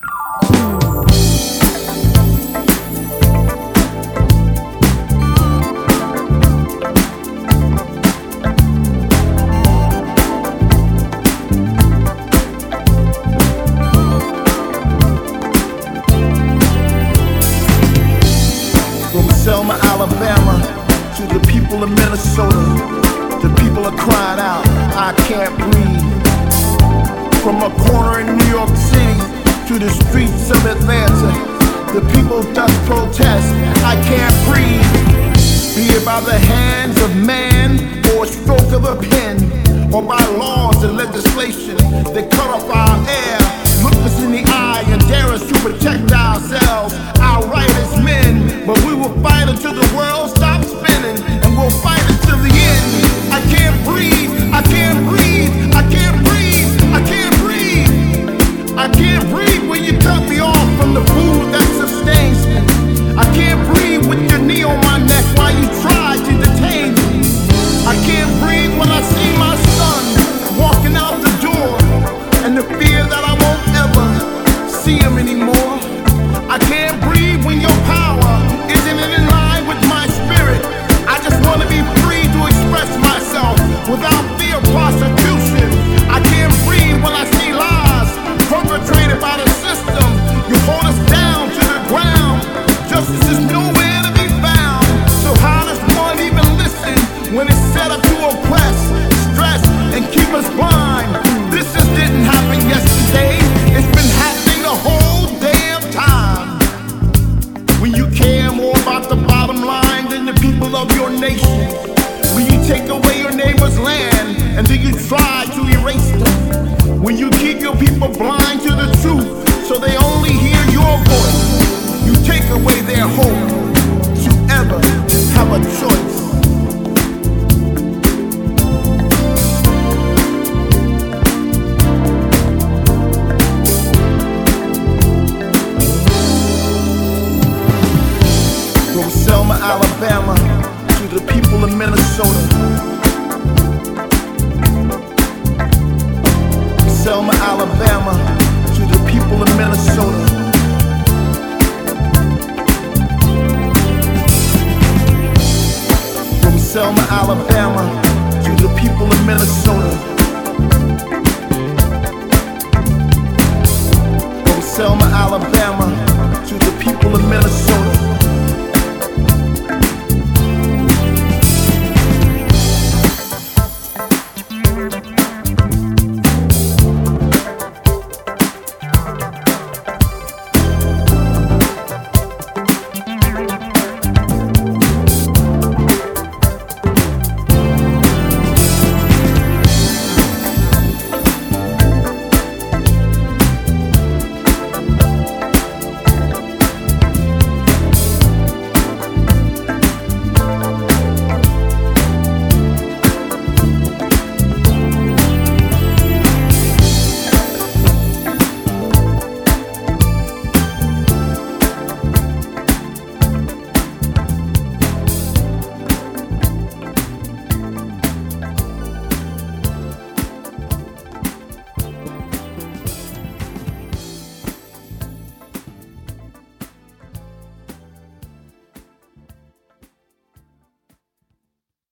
From Selma, Alabama to the people of Minnesota, the people are crying out, I can't breathe. From a corner in New York City to the streets of Atlanta, the people just protest, I can't breathe. Be it by the hands of man or a stroke of a pen, or by laws and legislation that cut off our air. Look us in the eye and dare us to protect ourselves, our right as men. But we will fight until the world knee on my neck while you try to detain me. I can't breathe when I see my son walking out the door and the of your nation. When you take away your neighbor's land and then you try to erase them. When you keep your people blind to the truth so they only hear your voice. You take away their hope to ever have a choice. Selma, Alabama to the people of Minnesota. Selma, Alabama to the people of Minnesota. From Selma, Alabama